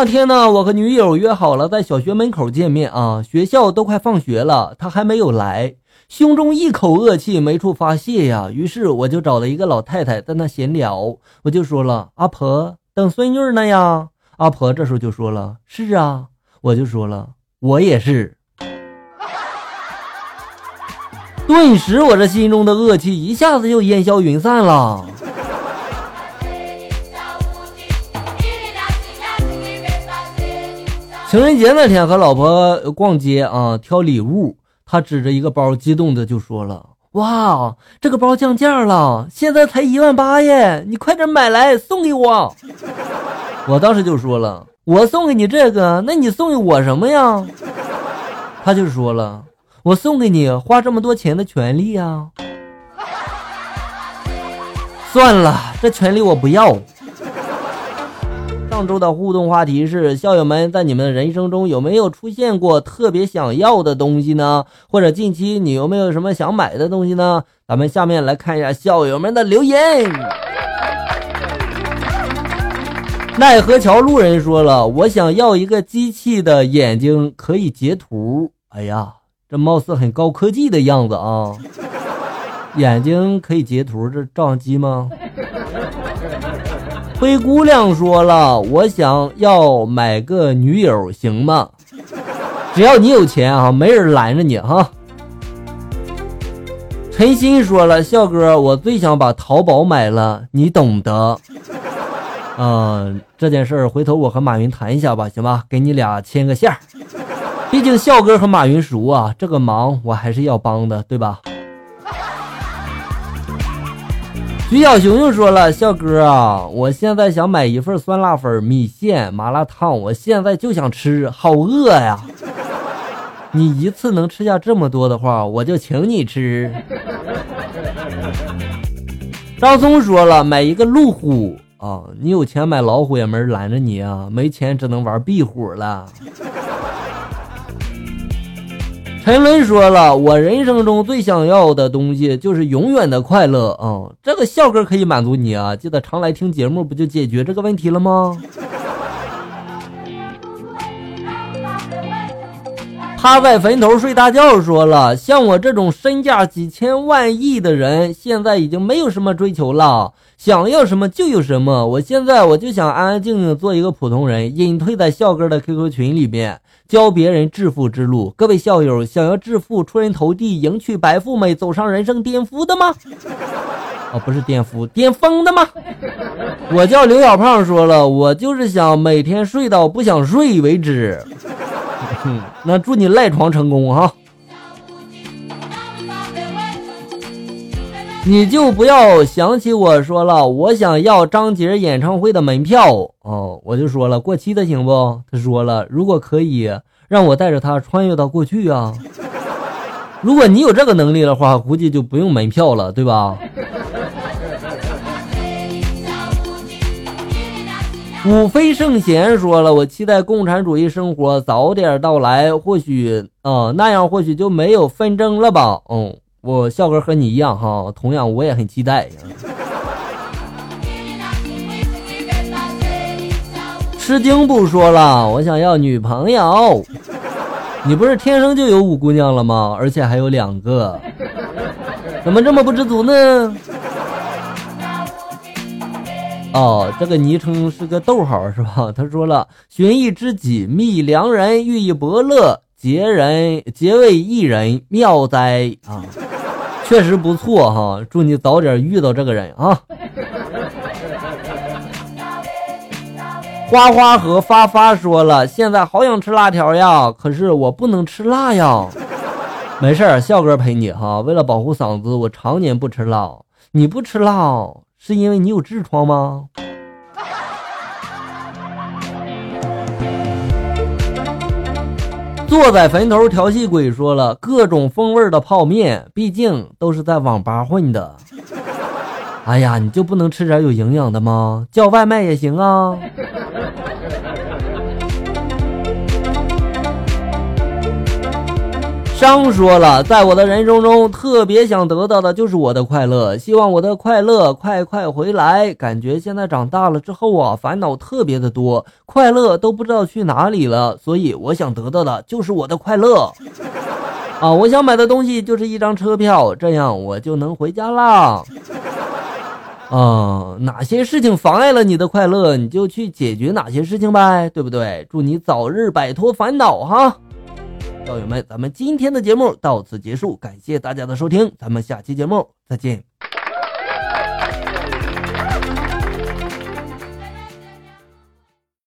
那天呢，我和女友约好了在小学门口见面啊，学校都快放学了，她还没有来，胸中一口恶气没处发泄呀。于是我就找了一个老太太在那闲聊，我就说了：“阿婆，等孙女呢呀？”阿婆这时候就说了：“是啊。”我就说了：“我也是。”顿时我这心中的恶气一下子就烟消云散了。情人节那天和老婆逛街啊，挑礼物，他指着一个包，激动的就说了：“哇，这个包降价了，现在才一万八耶！你快点买来送给我。”我当时就说了：“我送给你这个，那你送给我什么呀？”他就说了：“我送给你花这么多钱的权利呀。”算了，这权利我不要。上周的互动话题是：校友们在你们的人生中有没有出现过特别想要的东西呢？或者近期你有没有什么想买的东西呢？咱们下面来看一下校友们的留言。奈何桥路人说了：“我想要一个机器的眼睛，可以截图。”哎呀，这貌似很高科技的样子啊！眼睛可以截图，这照相机吗？灰姑娘说了：“我想要买个女友，行吗？只要你有钱啊，没人拦着你哈。”陈鑫说了：“笑哥，我最想把淘宝买了，你懂得。嗯，这件事儿回头我和马云谈一下吧，行吧？给你俩牵个线儿。毕竟笑哥和马云熟啊，这个忙我还是要帮的，对吧？”徐小熊熊说了：“笑哥啊，我现在想买一份酸辣粉、米线、麻辣烫，我现在就想吃，好饿呀！你一次能吃下这么多的话，我就请你吃。”张松说了：“买一个路虎啊，你有钱买老虎也没人拦着你啊，没钱只能玩壁虎了。”陈伦说了：“我人生中最想要的东西就是永远的快乐啊！这个笑哥可以满足你啊！记得常来听节目，不就解决这个问题了吗？”趴在坟头睡大觉说了：“像我这种身价几千万亿的人，现在已经没有什么追求了，想要什么就有什么。我现在我就想安安静静做一个普通人，隐退在笑哥的 QQ 群里面。”教别人致富之路，各位校友想要致富、出人头地、迎娶白富美、走上人生巅峰的吗？哦，不是巅峰，巅峰的吗？我叫刘小胖，说了，我就是想每天睡到不想睡为止。嗯那祝你赖床成功哈！你就不要想起我说了，我想要张杰演唱会的门票哦，我就说了过期的行不？他说了，如果可以让我带着他穿越到过去啊，如果你有这个能力的话，估计就不用门票了，对吧？武飞圣贤说了，我期待共产主义生活早点到来，或许啊那样或许就没有纷争了吧？嗯。我笑哥和你一样哈，同样我也很期待。吃惊不说了，我想要女朋友。你不是天生就有五姑娘了吗？而且还有两个，怎么这么不知足呢？哦，这个昵称是个逗号是吧？他说了，寻一知己，觅良人，寓意伯乐。结人结为一人，妙哉啊！确实不错哈，祝你早点遇到这个人啊！花花和发发说了，现在好想吃辣条呀，可是我不能吃辣呀。没事儿，笑哥陪你哈。为了保护嗓子，我常年不吃辣。你不吃辣，是因为你有痔疮吗？坐在坟头调戏鬼说了各种风味的泡面，毕竟都是在网吧混的。哎呀，你就不能吃点有营养的吗？叫外卖也行啊。商说了，在我的人生中，特别想得到的就是我的快乐，希望我的快乐快快回来。感觉现在长大了之后啊，烦恼特别的多，快乐都不知道去哪里了，所以我想得到的就是我的快乐。啊，我想买的东西就是一张车票，这样我就能回家啦。啊，哪些事情妨碍了你的快乐，你就去解决哪些事情呗，对不对？祝你早日摆脱烦恼哈。校友们，咱们今天的节目到此结束，感谢大家的收听，咱们下期节目再见。